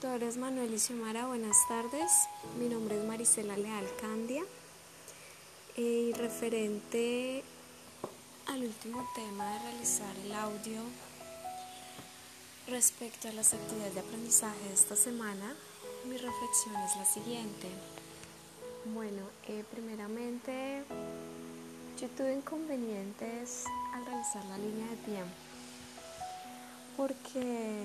Doctores Manuel y Xiomara, buenas tardes. Mi nombre es Marisela Leal Candia. Y referente al último tema de realizar el audio respecto a las actividades de aprendizaje de esta semana, mi reflexión es la siguiente. Bueno, eh, primeramente yo tuve inconvenientes al realizar la línea de tiempo porque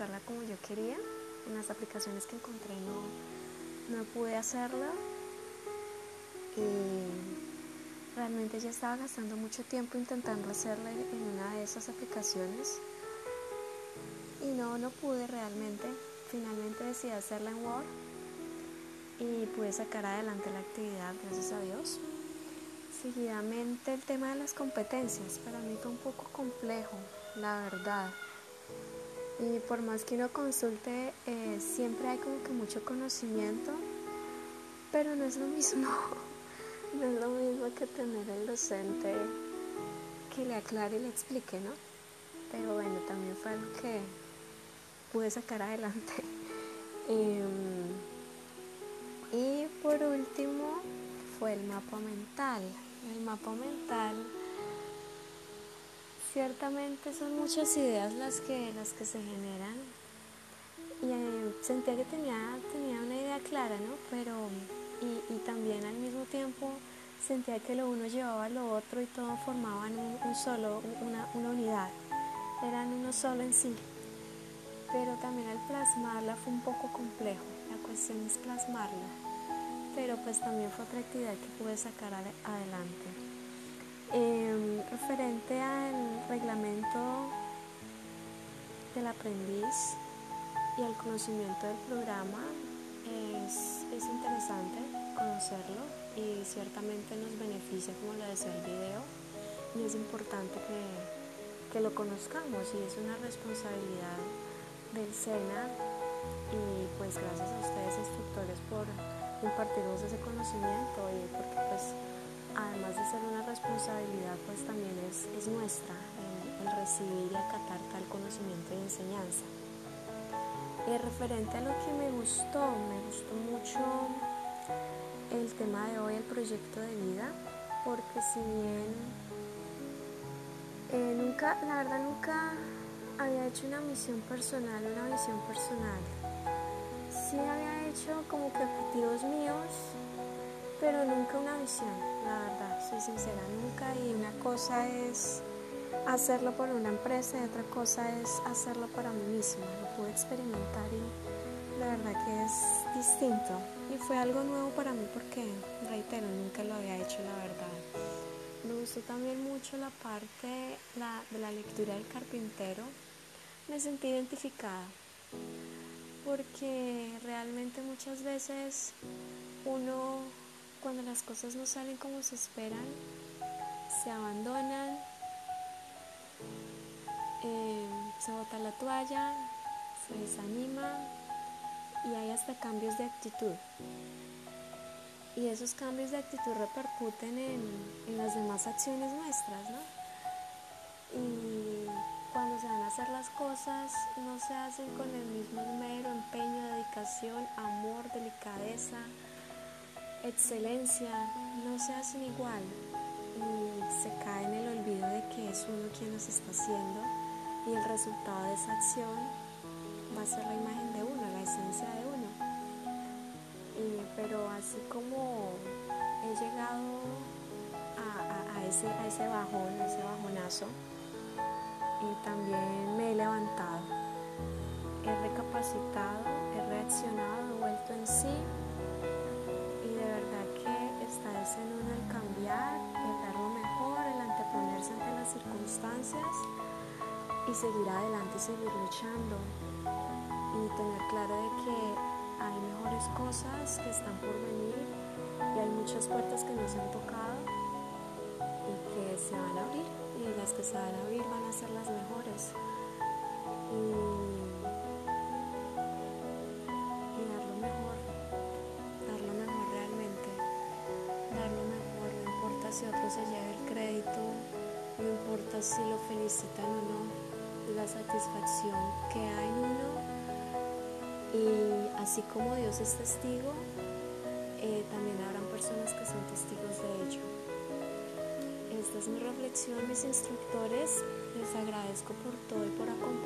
realizarla como yo quería. En las aplicaciones que encontré no, no pude hacerla. Y realmente ya estaba gastando mucho tiempo intentando hacerla en una de esas aplicaciones. Y no, no pude realmente. Finalmente decidí hacerla en Word y pude sacar adelante la actividad, gracias a Dios. Seguidamente el tema de las competencias, para mí fue un poco complejo, la verdad. Y por más que uno consulte, eh, siempre hay como que mucho conocimiento, pero no es lo mismo. no es lo mismo que tener el docente que le aclare y le explique, ¿no? Pero bueno, también fue algo que pude sacar adelante. Em, y por último fue el mapa mental. El mapa mental Ciertamente son muchas ideas las que, las que se generan y eh, sentía que tenía, tenía una idea clara, ¿no? Pero, y, también al mismo tiempo sentía que lo uno llevaba a lo otro y todo formaban un, solo, una, una unidad, eran uno solo en sí. Pero también al plasmarla fue un poco complejo, la cuestión es plasmarla, pero pues también fue otra actividad que pude sacar adelante. Em, referente al reglamento del aprendiz y al conocimiento del programa, es, interesante conocerlo y ciertamente nos beneficia como lo decía el video y es importante que, que lo conozcamos y es una responsabilidad del SENA y pues gracias a ustedes instructores por impartirnos ese conocimiento y porque pues además de ser una responsabilidad, pues también es, nuestra el, recibir y acatar tal conocimiento y enseñanza. Y referente a lo que me gustó, me gustó mucho el tema de hoy, el proyecto de vida, porque si bien eh, nunca, la verdad nunca había hecho una misión personal, una visión personal. Sí había hecho como que objetivos la verdad, soy sincera, nunca. Y una cosa es hacerlo por una empresa y otra cosa es hacerlo para mí misma. Lo pude experimentar y la verdad que es distinto. Y fue algo nuevo para mí porque, reitero, nunca lo había hecho, la verdad. Me gustó también mucho la parte de la lectura del carpintero. Me sentí identificada porque realmente muchas veces uno cuando las cosas no salen como se esperan, se abandonan, eh, se bota la toalla, se desanima y hay hasta cambios de actitud. Y esos cambios de actitud repercuten en, en las demás acciones nuestras, ¿no? Y cuando se van a hacer las cosas, no se hacen con el mismo mero empeño, dedicación, amor, delicadeza, excelencia no se hacen igual y se cae en el olvido de que es uno quien los está haciendo y el resultado de esa acción va a ser la imagen de uno, la esencia de uno. pero así como he llegado a, ese, a ese bajón, a ese bajonazo, y también me he levantado, he recapacitado, he reaccionado, he vuelto en sí en uno el cambiar, el dar lo mejor, el anteponerse ante las circunstancias y seguir adelante y seguir luchando y tener claro de que hay mejores cosas que están por venir y hay muchas puertas que no se han tocado y que se van a abrir y las que se van a abrir van a ser las mejores. Si otro se lleva el crédito, no importa si lo felicitan o no, la satisfacción que hay en uno y así como Dios es testigo, eh, también habrán personas que son testigos de ello. Esta es mi reflexión, mis instructores. Les agradezco por todo y por acompañarnos.